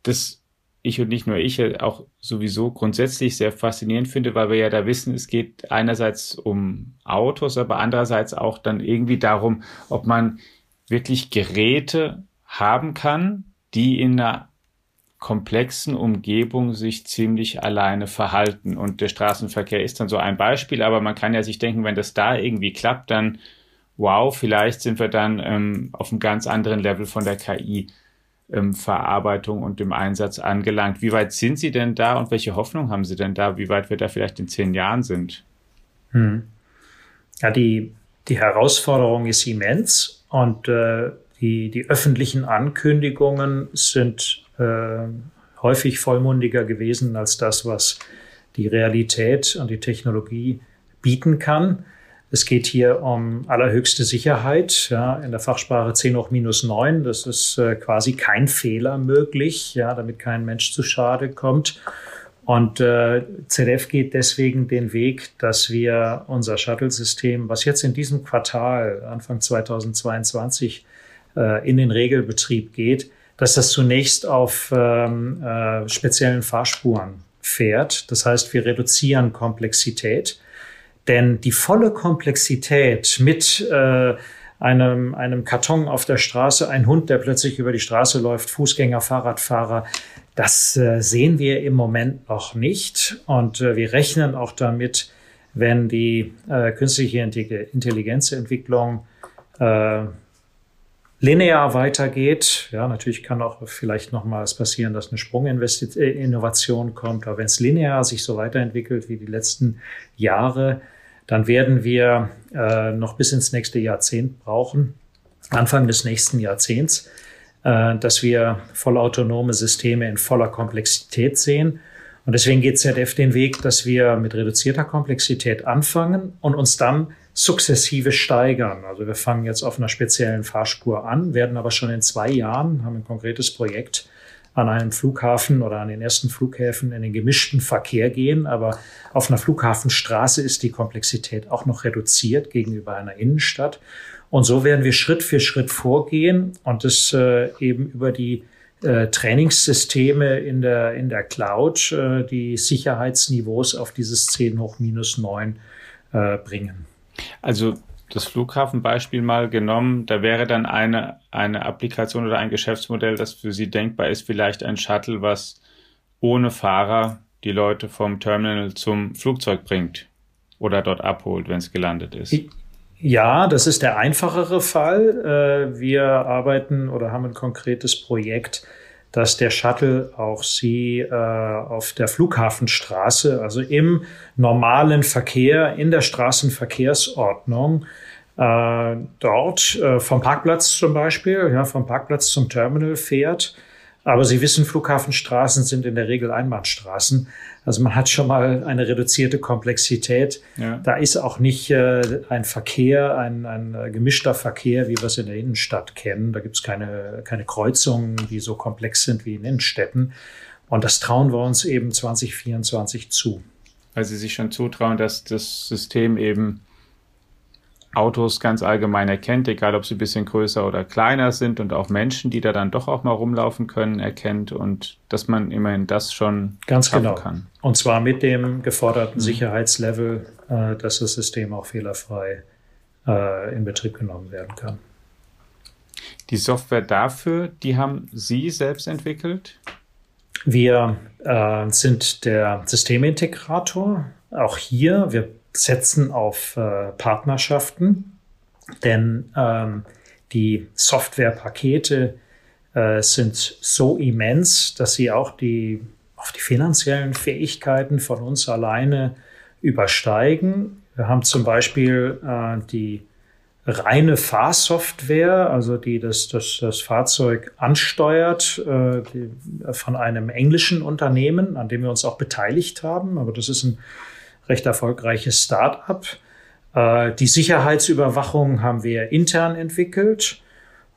das ich und nicht nur ich auch sowieso grundsätzlich sehr faszinierend finde, weil wir ja da wissen, es geht einerseits um Autos, aber andererseits auch dann irgendwie darum, ob man wirklich Geräte haben kann, die in einer komplexen Umgebung sich ziemlich alleine verhalten. Und der Straßenverkehr ist dann so ein Beispiel, aber man kann ja sich denken, wenn das da irgendwie klappt, dann wow, vielleicht sind wir dann ähm, auf einem ganz anderen Level von der KI. Ähm, und dem Einsatz angelangt. Wie weit sind Sie denn da und welche Hoffnung haben Sie denn da, wie weit wir da vielleicht in zehn Jahren sind? Hm. Ja, die, die Herausforderung ist immens und äh, die, die öffentlichen Ankündigungen sind äh, häufig vollmundiger gewesen als das, was die Realität und die Technologie bieten kann. Es geht hier um allerhöchste Sicherheit, ja, in der Fachsprache 10 hoch minus 9. Das ist äh, quasi kein Fehler möglich, ja, damit kein Mensch zu Schade kommt. Und äh, ZF geht deswegen den Weg, dass wir unser Shuttle-System, was jetzt in diesem Quartal, Anfang 2022, äh, in den Regelbetrieb geht, dass das zunächst auf ähm, äh, speziellen Fahrspuren fährt. Das heißt, wir reduzieren Komplexität, denn die volle Komplexität mit äh, einem, einem Karton auf der Straße, ein Hund, der plötzlich über die Straße läuft, Fußgänger, Fahrradfahrer, das äh, sehen wir im Moment noch nicht. Und äh, wir rechnen auch damit, wenn die äh, künstliche Intelligenzentwicklung äh, linear weitergeht. Ja, natürlich kann auch vielleicht nochmals passieren, dass eine Sprunginnovation kommt. Aber wenn es linear sich so weiterentwickelt wie die letzten Jahre, dann werden wir äh, noch bis ins nächste Jahrzehnt brauchen, Anfang des nächsten Jahrzehnts, äh, dass wir vollautonome Systeme in voller Komplexität sehen. Und deswegen geht ZDF den Weg, dass wir mit reduzierter Komplexität anfangen und uns dann sukzessive steigern. Also wir fangen jetzt auf einer speziellen Fahrspur an, werden aber schon in zwei Jahren, haben ein konkretes Projekt an einem Flughafen oder an den ersten Flughäfen in den gemischten Verkehr gehen. Aber auf einer Flughafenstraße ist die Komplexität auch noch reduziert gegenüber einer Innenstadt. Und so werden wir Schritt für Schritt vorgehen und es äh, eben über die äh, Trainingssysteme in der, in der Cloud äh, die Sicherheitsniveaus auf dieses 10 hoch minus 9 äh, bringen. Also das Flughafenbeispiel mal genommen, da wäre dann eine, eine Applikation oder ein Geschäftsmodell, das für Sie denkbar ist, vielleicht ein Shuttle, was ohne Fahrer die Leute vom Terminal zum Flugzeug bringt oder dort abholt, wenn es gelandet ist. Ja, das ist der einfachere Fall. Äh, wir arbeiten oder haben ein konkretes Projekt, dass der Shuttle auch Sie äh, auf der Flughafenstraße, also im normalen Verkehr, in der Straßenverkehrsordnung, äh, dort äh, vom Parkplatz zum Beispiel, ja, vom Parkplatz zum Terminal fährt Aber Sie wissen, Flughafenstraßen sind in der Regel Einbahnstraßen. Also man hat schon mal eine reduzierte Komplexität. Ja. Da ist auch nicht äh, ein Verkehr, ein, ein gemischter Verkehr, wie wir es in der Innenstadt kennen. Da gibt es keine, keine Kreuzungen, die so komplex sind wie in Innenstädten. Und das trauen wir uns eben 2024 zu. Weil Sie sich schon zutrauen, dass das System eben Autos ganz allgemein erkennt, egal ob sie ein bisschen größer oder kleiner sind und auch Menschen, die da dann doch auch mal rumlaufen können, erkennt und dass man immerhin das schon ganz genau kann. Und zwar mit dem geforderten mhm. Sicherheitslevel, äh, dass das System auch fehlerfrei äh, in Betrieb genommen werden kann. Die Software dafür, die haben Sie selbst entwickelt? Wir äh, sind der Systemintegrator. Auch hier, wir setzen auf äh, Partnerschaften, denn ähm, die Softwarepakete äh, sind so immens, dass sie auch die, auch die finanziellen Fähigkeiten von uns alleine übersteigen. Wir haben zum Beispiel äh, die reine Fahrsoftware, also die das, das, das Fahrzeug ansteuert, äh, die, von einem englischen Unternehmen, an dem wir uns auch beteiligt haben. Aber das ist ein recht erfolgreiches Start-up. Äh, die Sicherheitsüberwachung haben wir intern entwickelt.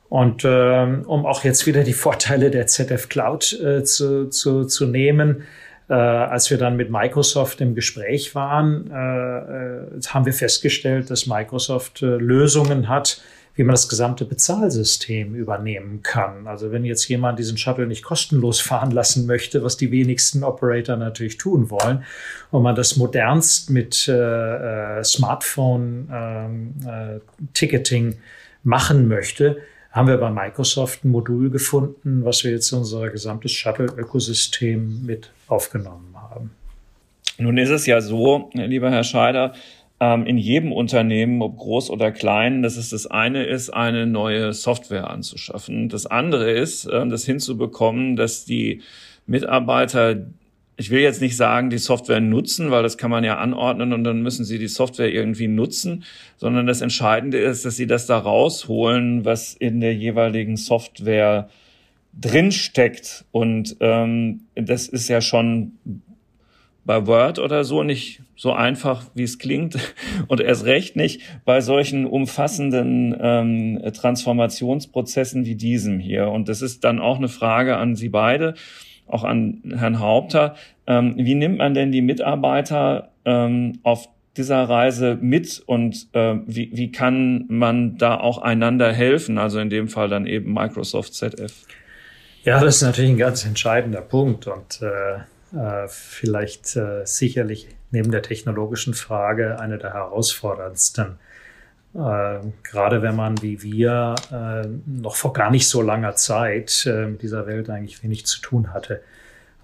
Und ähm, um auch jetzt wieder die Vorteile der ZF Cloud äh, zu, zu, zu nehmen, äh, als wir dann mit Microsoft im Gespräch waren, äh, äh haben wir festgestellt, dass Microsoft äh, Lösungen hat, wie man das gesamte Bezahlsystem übernehmen kann. Also wenn jetzt jemand diesen Shuttle nicht kostenlos fahren lassen möchte, was die wenigsten Operator natürlich tun wollen, und man das modernst mit äh, äh, Smartphone-Ticketing ähm, äh, machen möchte, haben wir bei Microsoft ein Modul gefunden, was wir jetzt in unser gesamtes Shuttle-Ökosystem mit aufgenommen haben. Nun ist es ja so, lieber Herr Scheider, ähm, in jedem Unternehmen, ob groß oder klein, dass es das eine ist, eine neue Software anzuschaffen. Das andere ist, äh, das hinzubekommen, dass die Mitarbeiter ich will jetzt nicht sagen, die Software nutzen, weil das kann man ja anordnen und dann müssen sie die Software irgendwie nutzen, sondern das Entscheidende ist, dass sie das da rausholen, was in der jeweiligen Software drinsteckt. Und ähm, das ist ja schon bei Word oder so nicht so einfach, wie es klingt und erst recht nicht bei solchen umfassenden ähm, Transformationsprozessen wie diesem hier. Und das ist dann auch eine Frage an Sie beide, auch an Herrn Haupter. Ähm, wie nimmt man denn die Mitarbeiter ähm, auf dieser Reise mit und äh, wie, wie kann man da auch einander helfen? Also in dem Fall dann eben Microsoft ZF. Ja, das ist natürlich ein ganz entscheidender Punkt und äh vielleicht äh, sicherlich neben der technologischen Frage eine der herausforderndsten. Äh, gerade wenn man wie wir äh, noch vor gar nicht so langer Zeit äh, mit dieser Welt eigentlich wenig zu tun hatte.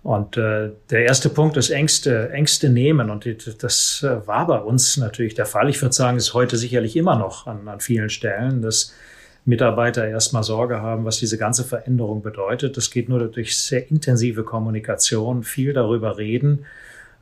Und äh, der erste Punkt ist Ängste, Ängste nehmen. Und das war bei uns natürlich der Fall. Ich würde sagen, ist heute sicherlich immer noch an, an vielen Stellen, dass Mitarbeiter erstmal Sorge haben, was diese ganze Veränderung bedeutet. Das geht nur durch sehr intensive Kommunikation, viel darüber reden.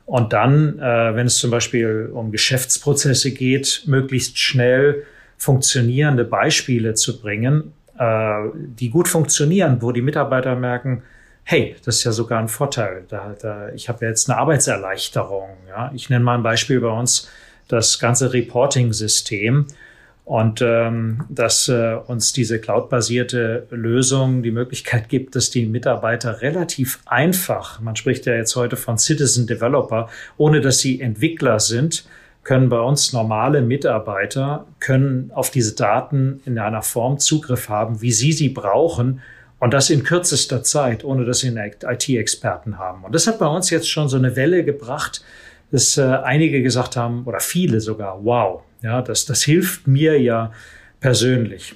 Und dann, äh, wenn es zum Beispiel um Geschäftsprozesse geht, möglichst schnell funktionierende Beispiele zu bringen, äh, die gut funktionieren, wo die Mitarbeiter merken, hey, das ist ja sogar ein Vorteil. Da, da, ich habe jetzt eine Arbeitserleichterung. Ja? Ich nenne mal ein Beispiel bei uns, das ganze Reporting-System. Und ähm, dass äh, uns diese cloud-basierte Lösung die Möglichkeit gibt, dass die Mitarbeiter relativ einfach, man spricht ja jetzt heute von Citizen Developer, ohne dass sie Entwickler sind, können bei uns normale Mitarbeiter, können auf diese Daten in einer Form Zugriff haben, wie sie sie brauchen, und das in kürzester Zeit, ohne dass sie einen IT-Experten haben. Und das hat bei uns jetzt schon so eine Welle gebracht, dass äh, einige gesagt haben, oder viele sogar, wow, ja, das, das hilft mir ja persönlich.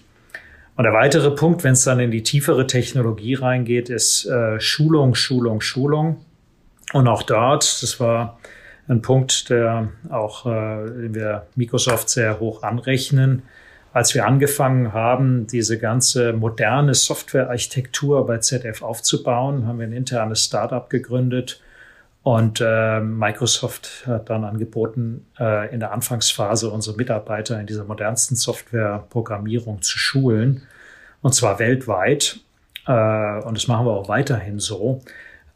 Und der weitere Punkt, wenn es dann in die tiefere Technologie reingeht, ist äh, Schulung, Schulung, Schulung. Und auch dort, das war ein Punkt, der auch, äh, den wir Microsoft sehr hoch anrechnen. Als wir angefangen haben, diese ganze moderne Softwarearchitektur bei ZF aufzubauen, haben wir ein internes Startup gegründet, und äh, Microsoft hat dann angeboten, äh, in der Anfangsphase unsere Mitarbeiter in dieser modernsten Softwareprogrammierung zu schulen, und zwar weltweit. Äh, und das machen wir auch weiterhin so.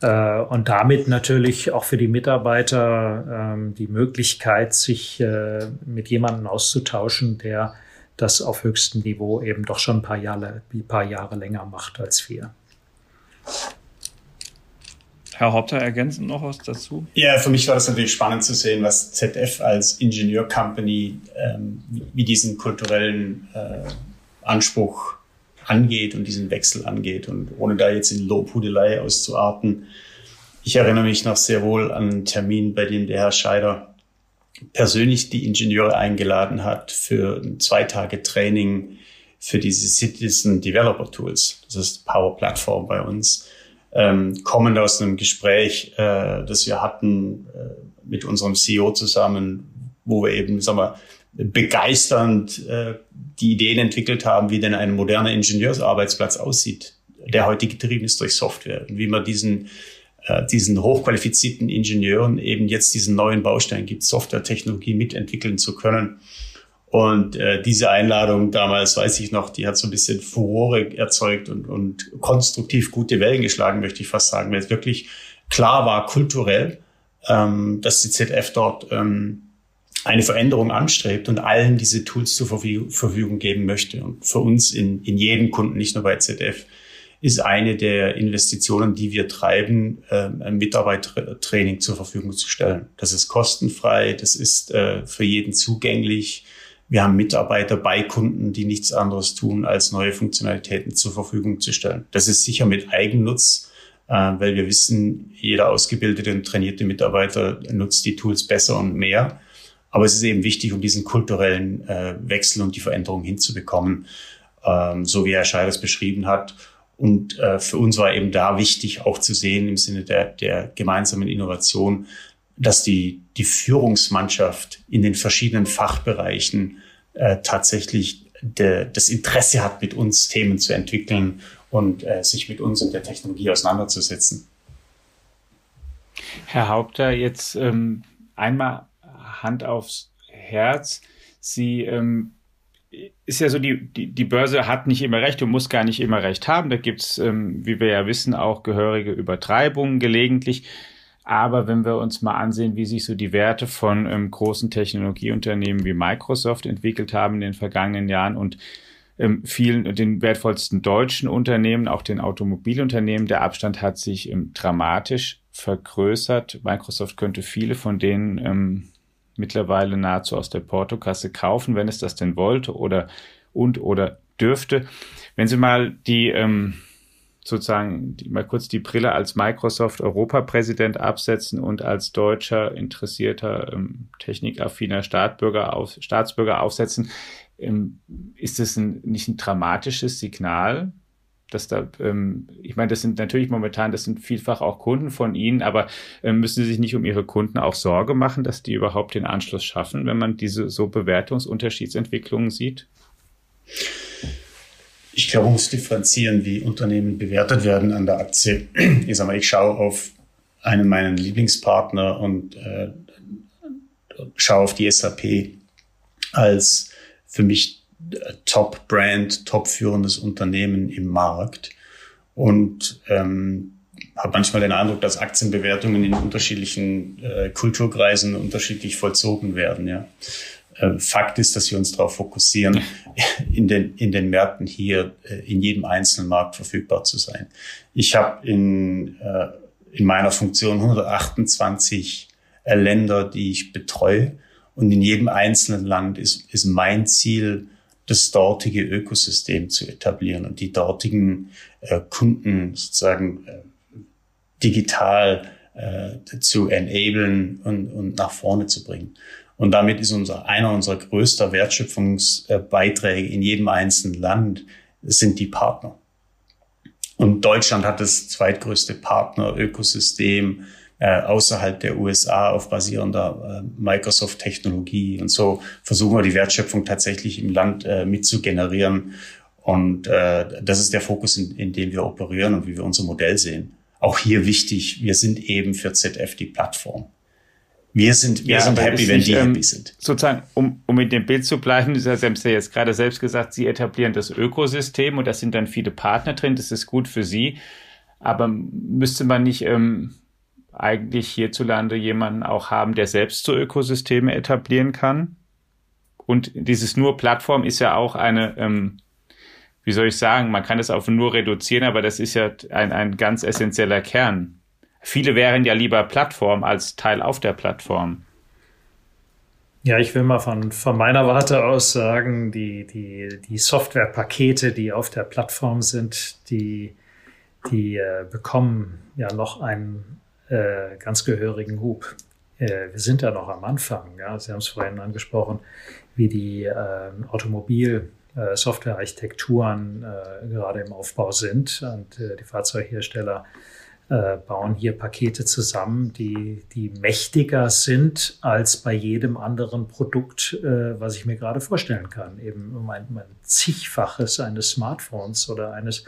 Äh, und damit natürlich auch für die Mitarbeiter ähm, die Möglichkeit, sich äh, mit jemandem auszutauschen, der das auf höchstem Niveau eben doch schon ein paar Jahre, ein paar Jahre länger macht als wir. Herr Haupter, ergänzend noch was dazu? Ja, für mich war das natürlich spannend zu sehen, was ZF als Ingenieur-Company ähm, wie diesen kulturellen äh, Anspruch angeht und diesen Wechsel angeht. Und ohne da jetzt in Lobhudelei auszuarten, ich erinnere mich noch sehr wohl an einen Termin, bei dem der Herr Scheider persönlich die Ingenieure eingeladen hat für zwei Tage Training für diese Citizen Developer Tools. Das ist Power Plattform bei uns. Ähm, kommend aus einem Gespräch, äh, das wir hatten äh, mit unserem CEO zusammen, wo wir eben, sagen wir, begeisternd äh, die Ideen entwickelt haben, wie denn ein moderner Ingenieursarbeitsplatz aussieht, der heute getrieben ist durch Software und wie man diesen äh, diesen hochqualifizierten Ingenieuren eben jetzt diesen neuen Baustein gibt, Softwaretechnologie mitentwickeln zu können. Und äh, diese Einladung damals, weiß ich noch, die hat so ein bisschen Furore erzeugt und, und konstruktiv gute Wellen geschlagen, möchte ich fast sagen, weil es wirklich klar war, kulturell, ähm, dass die ZF dort ähm, eine Veränderung anstrebt und allen diese Tools zur Verfügung geben möchte. Und für uns in, in jedem Kunden, nicht nur bei ZF, ist eine der Investitionen, die wir treiben, äh, Mitarbeitertraining zur Verfügung zu stellen. Das ist kostenfrei, das ist äh, für jeden zugänglich. Wir haben Mitarbeiter bei Kunden, die nichts anderes tun, als neue Funktionalitäten zur Verfügung zu stellen. Das ist sicher mit Eigennutz, äh, weil wir wissen, jeder ausgebildete und trainierte Mitarbeiter nutzt die Tools besser und mehr. Aber es ist eben wichtig, um diesen kulturellen äh, Wechsel und die Veränderung hinzubekommen, ähm, so wie Herr Scheiders beschrieben hat. Und äh, für uns war eben da wichtig auch zu sehen im Sinne der, der gemeinsamen Innovation, dass die, die Führungsmannschaft in den verschiedenen Fachbereichen äh, tatsächlich de, das Interesse hat, mit uns Themen zu entwickeln und äh, sich mit uns und der Technologie auseinanderzusetzen. Herr Haupter, jetzt ähm, einmal Hand aufs Herz. Sie ähm, ist ja so, die, die, die Börse hat nicht immer recht und muss gar nicht immer recht haben. Da gibt's, ähm, wie wir ja wissen, auch gehörige Übertreibungen gelegentlich. Aber wenn wir uns mal ansehen, wie sich so die Werte von ähm, großen Technologieunternehmen wie Microsoft entwickelt haben in den vergangenen Jahren und ähm, vielen, den wertvollsten deutschen Unternehmen, auch den Automobilunternehmen, der Abstand hat sich ähm, dramatisch vergrößert. Microsoft könnte viele von denen ähm, mittlerweile nahezu aus der Portokasse kaufen, wenn es das denn wollte oder und oder dürfte. Wenn Sie mal die ähm, sozusagen die, mal kurz die Brille als Microsoft Europapräsident absetzen und als deutscher interessierter ähm, technikaffiner Staatsbürger, auf, Staatsbürger aufsetzen, ähm, ist es ein, nicht ein dramatisches Signal dass da, ähm, ich meine, das sind natürlich momentan, das sind vielfach auch Kunden von Ihnen, aber ähm, müssen Sie sich nicht um Ihre Kunden auch Sorge machen, dass die überhaupt den Anschluss schaffen, wenn man diese so Bewertungsunterschiedsentwicklungen sieht? Ich glaube, man muss differenzieren, wie Unternehmen bewertet werden an der Aktie. Ich sage mal, ich schaue auf einen meiner Lieblingspartner und äh, schaue auf die SAP als für mich Top-Brand, top-führendes Unternehmen im Markt. Und ähm, habe manchmal den Eindruck, dass Aktienbewertungen in unterschiedlichen äh, Kulturkreisen unterschiedlich vollzogen werden. Ja. Äh, Fakt ist, dass wir uns darauf fokussieren, in den, in den Märkten hier äh, in jedem einzelnen Markt verfügbar zu sein. Ich habe in, äh, in meiner Funktion 128 äh, Länder, die ich betreue. Und in jedem einzelnen Land ist, ist mein Ziel, das dortige Ökosystem zu etablieren und die dortigen äh, Kunden sozusagen äh, digital äh, zu enablen und, und nach vorne zu bringen. Und damit ist unser, einer unserer größter Wertschöpfungsbeiträge in jedem einzelnen Land sind die Partner. Und Deutschland hat das zweitgrößte Partner-Ökosystem äh, außerhalb der USA auf basierender äh, Microsoft-Technologie. Und so versuchen wir die Wertschöpfung tatsächlich im Land äh, mitzugenerieren. Und äh, das ist der Fokus, in, in dem wir operieren und wie wir unser Modell sehen. Auch hier wichtig, wir sind eben für ZF die Plattform. Wir sind, wir ja, sind happy, wenn die ähm, happy sind. Sozusagen, um, um mit dem Bild zu bleiben, Sie haben ja jetzt gerade selbst gesagt, Sie etablieren das Ökosystem und da sind dann viele Partner drin, das ist gut für Sie. Aber müsste man nicht ähm, eigentlich hierzulande jemanden auch haben, der selbst so Ökosysteme etablieren kann? Und dieses nur Plattform ist ja auch eine, ähm, wie soll ich sagen, man kann es auf nur reduzieren, aber das ist ja ein, ein ganz essentieller Kern. Viele wären ja lieber Plattform als Teil auf der Plattform. Ja, ich will mal von, von meiner Warte aus sagen, die, die, die Softwarepakete, die auf der Plattform sind, die, die äh, bekommen ja noch einen äh, ganz gehörigen Hub. Äh, wir sind ja noch am Anfang. Ja? Sie haben es vorhin angesprochen, wie die äh, Automobil- äh, Softwarearchitekturen äh, gerade im Aufbau sind und äh, die Fahrzeughersteller äh, bauen hier Pakete zusammen, die, die mächtiger sind als bei jedem anderen Produkt, äh, was ich mir gerade vorstellen kann. Eben um ein, um ein zigfaches eines Smartphones oder eines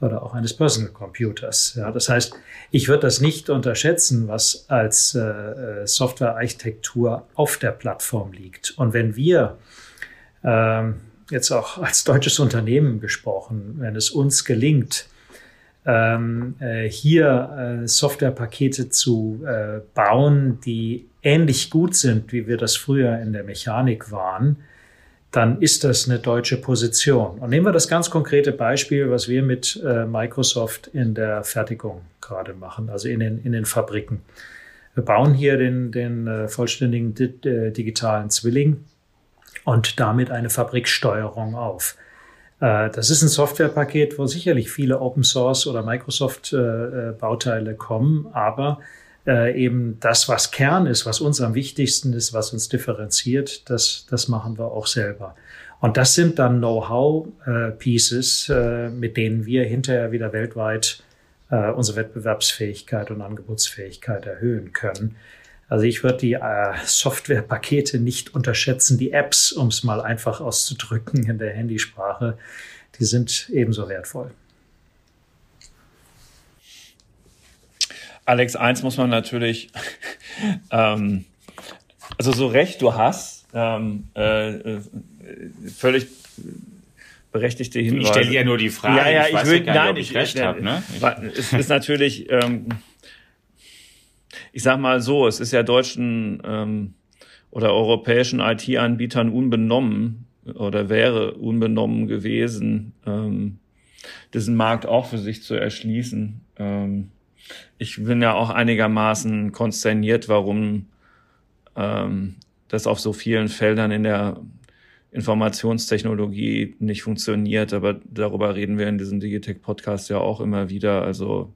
oder auch eines Personal Computers. Ja, das heißt, ich würde das nicht unterschätzen, was als äh, äh, Softwarearchitektur auf der Plattform liegt. Und wenn wir äh, jetzt auch als deutsches Unternehmen gesprochen, wenn es uns gelingt, ähm, äh, hier äh, Softwarepakete zu äh, bauen, die ähnlich gut sind, wie wir das früher in der Mechanik waren, dann ist das eine deutsche Position. Und nehmen wir das ganz konkrete Beispiel, was wir mit äh, Microsoft in der Fertigung gerade machen, also in den, in den Fabriken. Wir bauen hier den, den äh, vollständigen di äh, digitalen Zwilling und damit eine Fabriksteuerung auf. Äh, das ist ein Softwarepaket, wo sicherlich viele Open Source oder Microsoft äh, äh, Bauteile kommen, aber eben das, was Kern ist, was uns am wichtigsten ist, was uns differenziert, das, das machen wir auch selber. Und das sind dann Know-how-Pieces, mit denen wir hinterher wieder weltweit unsere Wettbewerbsfähigkeit und Angebotsfähigkeit erhöhen können. Also ich würde die äh, Softwarepakete nicht unterschätzen, die Apps, um es mal einfach auszudrücken in der Handysprache, die sind ebenso wertvoll. Alex, eins muss man natürlich, ähm, also so recht du hast, ähm, äh, völlig berechtigte Hinweise. Ich stelle ja nur die Frage. Ja, ja, ich, ich will, nein, ich, ich recht habe. Ne? Es ist natürlich ähm, ich sag mal so, es ist ja deutschen ähm, oder europäischen IT-Anbietern unbenommen oder wäre unbenommen gewesen, ähm, diesen Markt auch für sich zu erschließen. Ähm, ich bin ja auch einigermaßen konsterniert, warum ähm, das auf so vielen Feldern in der Informationstechnologie nicht funktioniert, aber darüber reden wir in diesem Digitech-Podcast ja auch immer wieder. Also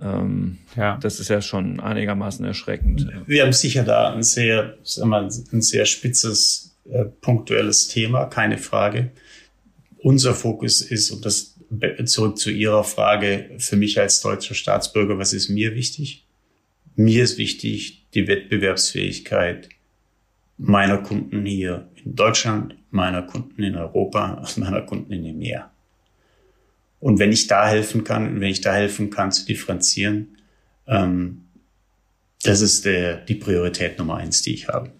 ähm, ja. Das ist ja schon einigermaßen erschreckend. Wir haben sicher da ein sehr, sagen wir, ein sehr spitzes, äh, punktuelles Thema, keine Frage. Unser Fokus ist, und das zurück zu Ihrer Frage, für mich als deutscher Staatsbürger, was ist mir wichtig? Mir ist wichtig die Wettbewerbsfähigkeit meiner Kunden hier in Deutschland, meiner Kunden in Europa, meiner Kunden in dem Meer. Und wenn ich da helfen kann, wenn ich da helfen kann zu differenzieren, ähm, das ist der, die Priorität Nummer eins, die ich habe.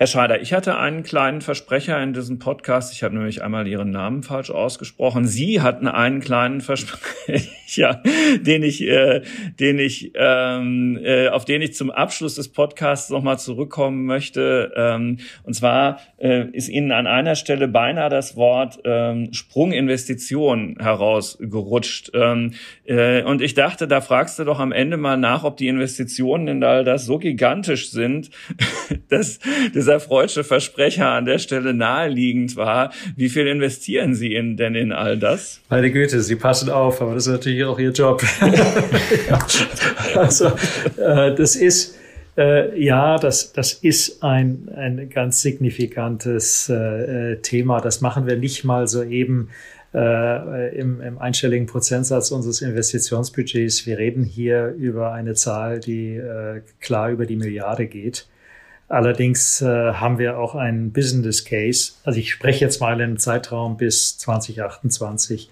Herr Schreider, ich hatte einen kleinen Versprecher in diesem Podcast. Ich habe nämlich einmal Ihren Namen falsch ausgesprochen. Sie hatten einen kleinen Versprecher, den ich, äh, den ich, ähm, äh, auf den ich zum Abschluss des Podcasts nochmal zurückkommen möchte. Ähm, und zwar äh, ist Ihnen an einer Stelle beinahe das Wort ähm, Sprunginvestition herausgerutscht. Ähm, äh, und ich dachte, da fragst du doch am Ende mal nach, ob die Investitionen in all das so gigantisch sind, dass, dass dieser freudsche Versprecher an der Stelle naheliegend war. Wie viel investieren Sie in, denn in all das? Meine Güte, Sie passen auf, aber das ist natürlich auch Ihr Job. also, äh, das ist, äh, ja, das, das ist ein, ein ganz signifikantes äh, Thema. Das machen wir nicht mal so eben äh, im, im einstelligen Prozentsatz unseres Investitionsbudgets. Wir reden hier über eine Zahl, die äh, klar über die Milliarde geht. Allerdings äh, haben wir auch einen Business Case. Also ich spreche jetzt mal im Zeitraum bis 2028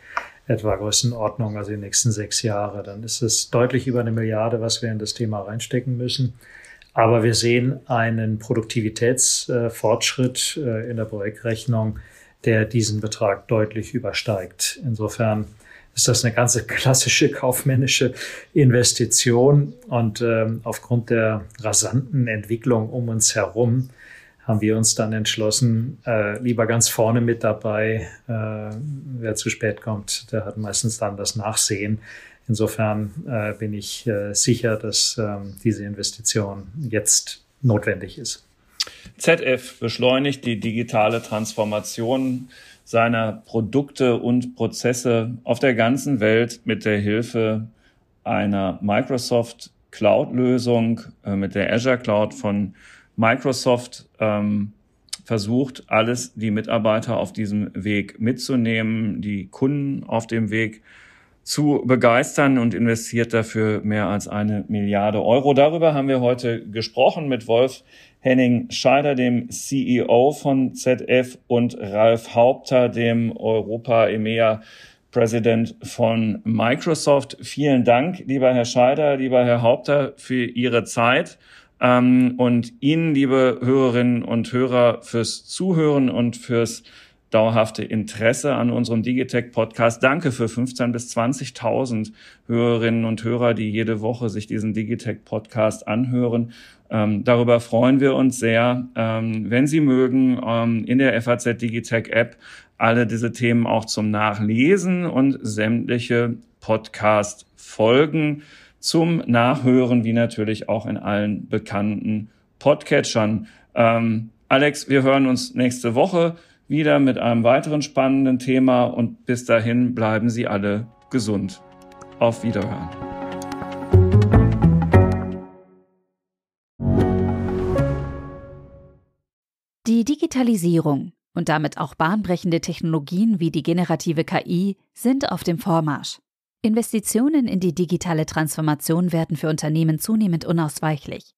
etwa Größenordnung, also die nächsten sechs Jahre. Dann ist es deutlich über eine Milliarde, was wir in das Thema reinstecken müssen. Aber wir sehen einen Produktivitätsfortschritt äh, in der Projektrechnung, der diesen Betrag deutlich übersteigt. Insofern ist das eine ganz klassische kaufmännische Investition. Und ähm, aufgrund der rasanten Entwicklung um uns herum haben wir uns dann entschlossen, äh, lieber ganz vorne mit dabei. Äh, wer zu spät kommt, der hat meistens dann das Nachsehen. Insofern äh, bin ich äh, sicher, dass ähm, diese Investition jetzt notwendig ist. ZF beschleunigt die digitale Transformation seiner Produkte und Prozesse auf der ganzen Welt mit der Hilfe einer Microsoft Cloud-Lösung, äh, mit der Azure Cloud von Microsoft ähm, versucht, alles die Mitarbeiter auf diesem Weg mitzunehmen, die Kunden auf dem Weg zu begeistern und investiert dafür mehr als eine Milliarde Euro. Darüber haben wir heute gesprochen mit Wolf Henning Scheider, dem CEO von ZF und Ralf Haupter, dem Europa EMEA President von Microsoft. Vielen Dank, lieber Herr Scheider, lieber Herr Haupter, für Ihre Zeit. Ähm, und Ihnen, liebe Hörerinnen und Hörer, fürs Zuhören und fürs dauerhafte Interesse an unserem Digitech-Podcast. Danke für 15.000 bis 20.000 Hörerinnen und Hörer, die jede Woche sich diesen Digitech-Podcast anhören. Ähm, darüber freuen wir uns sehr. Ähm, wenn Sie mögen, ähm, in der FAZ Digitech App alle diese Themen auch zum Nachlesen und sämtliche Podcast-Folgen zum Nachhören, wie natürlich auch in allen bekannten Podcatchern. Ähm, Alex, wir hören uns nächste Woche wieder mit einem weiteren spannenden Thema und bis dahin bleiben Sie alle gesund. Auf Wiederhören. Die Digitalisierung und damit auch bahnbrechende Technologien wie die generative KI sind auf dem Vormarsch. Investitionen in die digitale Transformation werden für Unternehmen zunehmend unausweichlich.